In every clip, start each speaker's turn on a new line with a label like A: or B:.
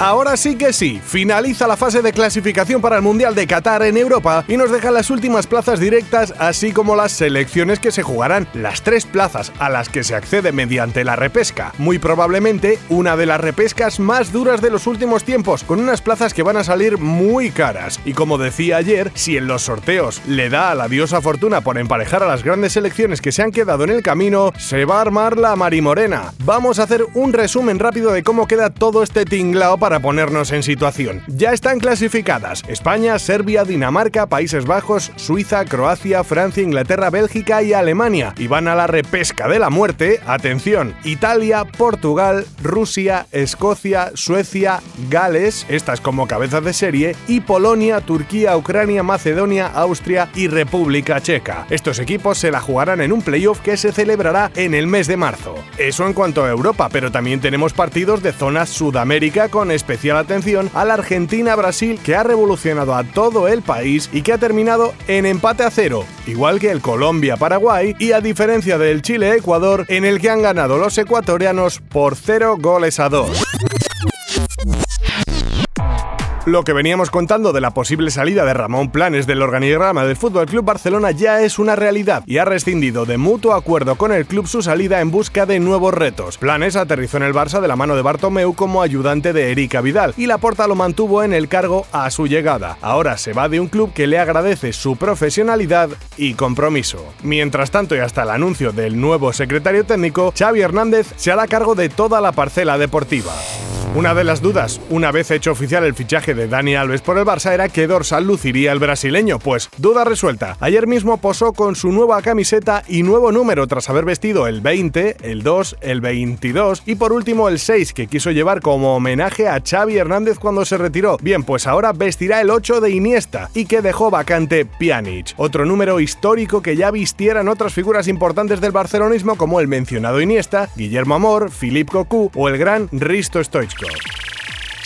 A: Ahora sí que sí, finaliza la fase de clasificación para el Mundial de Qatar en Europa y nos deja las últimas plazas directas, así como las selecciones que se jugarán, las tres plazas a las que se accede mediante la repesca. Muy probablemente una de las repescas más duras de los últimos tiempos, con unas plazas que van a salir muy caras. Y como decía ayer, si en los sorteos le da a la diosa fortuna por emparejar a las grandes selecciones que se han quedado en el camino, se va a armar la marimorena. Vamos a hacer un resumen rápido de cómo queda todo este tinglao para para ponernos en situación. Ya están clasificadas España, Serbia, Dinamarca, Países Bajos, Suiza, Croacia, Francia, Inglaterra, Bélgica y Alemania. Y van a la repesca de la muerte, atención, Italia, Portugal, Rusia, Escocia, Suecia, Gales, estas como cabezas de serie, y Polonia, Turquía, Ucrania, Macedonia, Austria y República Checa. Estos equipos se la jugarán en un playoff que se celebrará en el mes de marzo. Eso en cuanto a Europa, pero también tenemos partidos de zona Sudamérica con especial atención a la Argentina-Brasil que ha revolucionado a todo el país y que ha terminado en empate a cero, igual que el Colombia-Paraguay y a diferencia del Chile-Ecuador en el que han ganado los ecuatorianos por cero goles a dos. Lo que veníamos contando de la posible salida de Ramón Planes del organigrama del Fútbol Club Barcelona ya es una realidad y ha rescindido de mutuo acuerdo con el club su salida en busca de nuevos retos. Planes aterrizó en el Barça de la mano de Bartomeu como ayudante de Erika Vidal y Laporta lo mantuvo en el cargo a su llegada. Ahora se va de un club que le agradece su profesionalidad y compromiso. Mientras tanto y hasta el anuncio del nuevo secretario técnico, Xavi Hernández se hará cargo de toda la parcela deportiva. Una de las dudas, una vez hecho oficial el fichaje de Dani Alves por el Barça, era que dorsal luciría el brasileño. Pues, duda resuelta. Ayer mismo posó con su nueva camiseta y nuevo número tras haber vestido el 20, el 2, el 22 y por último el 6 que quiso llevar como homenaje a Xavi Hernández cuando se retiró. Bien, pues ahora vestirá el 8 de Iniesta y que dejó vacante Pjanic. Otro número histórico que ya vistieran otras figuras importantes del barcelonismo como el mencionado Iniesta, Guillermo Amor, Philippe Cocu o el gran Risto go.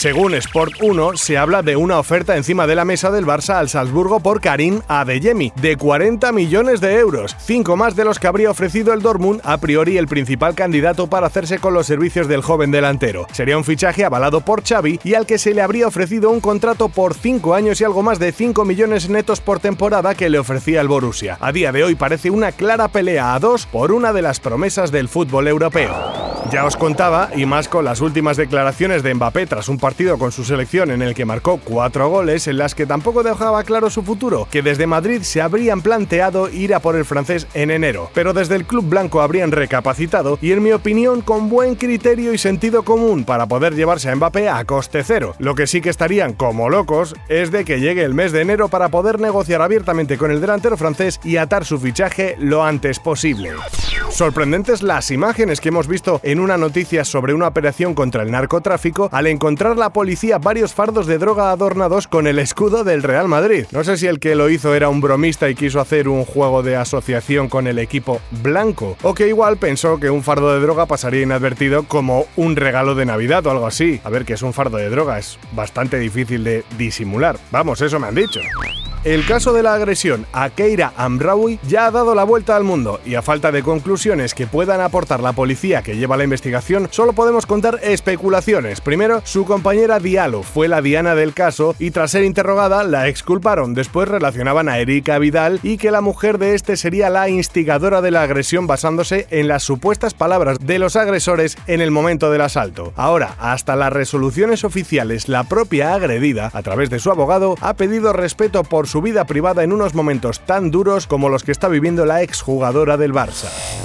A: Según Sport 1, se habla de una oferta encima de la mesa del Barça al Salzburgo por Karim Adeyemi, de 40 millones de euros, cinco más de los que habría ofrecido el Dortmund, a priori el principal candidato para hacerse con los servicios del joven delantero. Sería un fichaje avalado por Xavi y al que se le habría ofrecido un contrato por 5 años y algo más de 5 millones netos por temporada que le ofrecía el Borussia. A día de hoy parece una clara pelea a dos por una de las promesas del fútbol europeo. Ya os contaba, y más con las últimas declaraciones de Mbappé tras un partido con su selección en el que marcó cuatro goles, en las que tampoco dejaba claro su futuro, que desde Madrid se habrían planteado ir a por el francés en enero, pero desde el club blanco habrían recapacitado y en mi opinión con buen criterio y sentido común para poder llevarse a Mbappé a coste cero. Lo que sí que estarían como locos es de que llegue el mes de enero para poder negociar abiertamente con el delantero francés y atar su fichaje lo antes posible. Sorprendentes las imágenes que hemos visto en una noticia sobre una operación contra el narcotráfico al encontrar la policía varios fardos de droga adornados con el escudo del Real Madrid. No sé si el que lo hizo era un bromista y quiso hacer un juego de asociación con el equipo blanco, o que igual pensó que un fardo de droga pasaría inadvertido como un regalo de Navidad o algo así. A ver, que es un fardo de droga, es bastante difícil de disimular. Vamos, eso me han dicho. El caso de la agresión a Keira Amraoui ya ha dado la vuelta al mundo y a falta de conclusiones que puedan aportar la policía que lleva la investigación, solo podemos contar especulaciones. Primero, su compañera Diallo fue la diana del caso y tras ser interrogada la exculparon. Después relacionaban a Erika Vidal y que la mujer de este sería la instigadora de la agresión basándose en las supuestas palabras de los agresores en el momento del asalto. Ahora, hasta las resoluciones oficiales, la propia agredida, a través de su abogado, ha pedido respeto por su vida privada en unos momentos tan duros como los que está viviendo la exjugadora del Barça.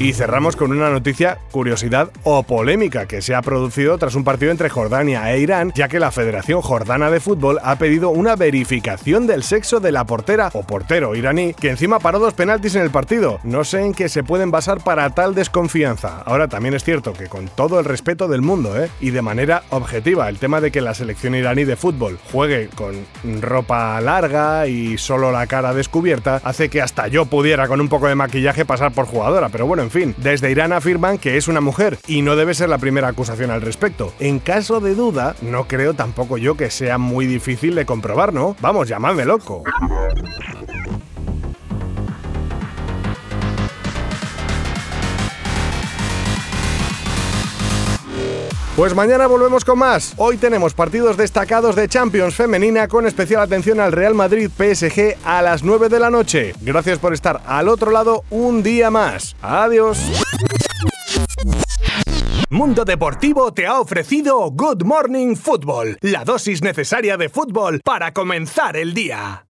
A: Y cerramos con una noticia, curiosidad o polémica que se ha producido tras un partido entre Jordania e Irán, ya que la Federación Jordana de Fútbol ha pedido una verificación del sexo de la portera o portero iraní, que encima paró dos penaltis en el partido. No sé en qué se pueden basar para tal desconfianza. Ahora también es cierto que con todo el respeto del mundo, ¿eh? y de manera objetiva, el tema de que la selección iraní de fútbol juegue con ropa larga y solo la cara descubierta hace que hasta yo pudiera con un poco de maquillaje pasar por jugadora, pero bueno, en fin, desde Irán afirman que es una mujer y no debe ser la primera acusación al respecto. En caso de duda, no creo tampoco yo que sea muy difícil de comprobar, ¿no? Vamos, llamadme loco. Pues mañana volvemos con más. Hoy tenemos partidos destacados de Champions femenina con especial atención al Real Madrid PSG a las 9 de la noche. Gracias por estar al otro lado un día más. Adiós.
B: Mundo Deportivo te ha ofrecido Good Morning Football, la dosis necesaria de fútbol para comenzar el día.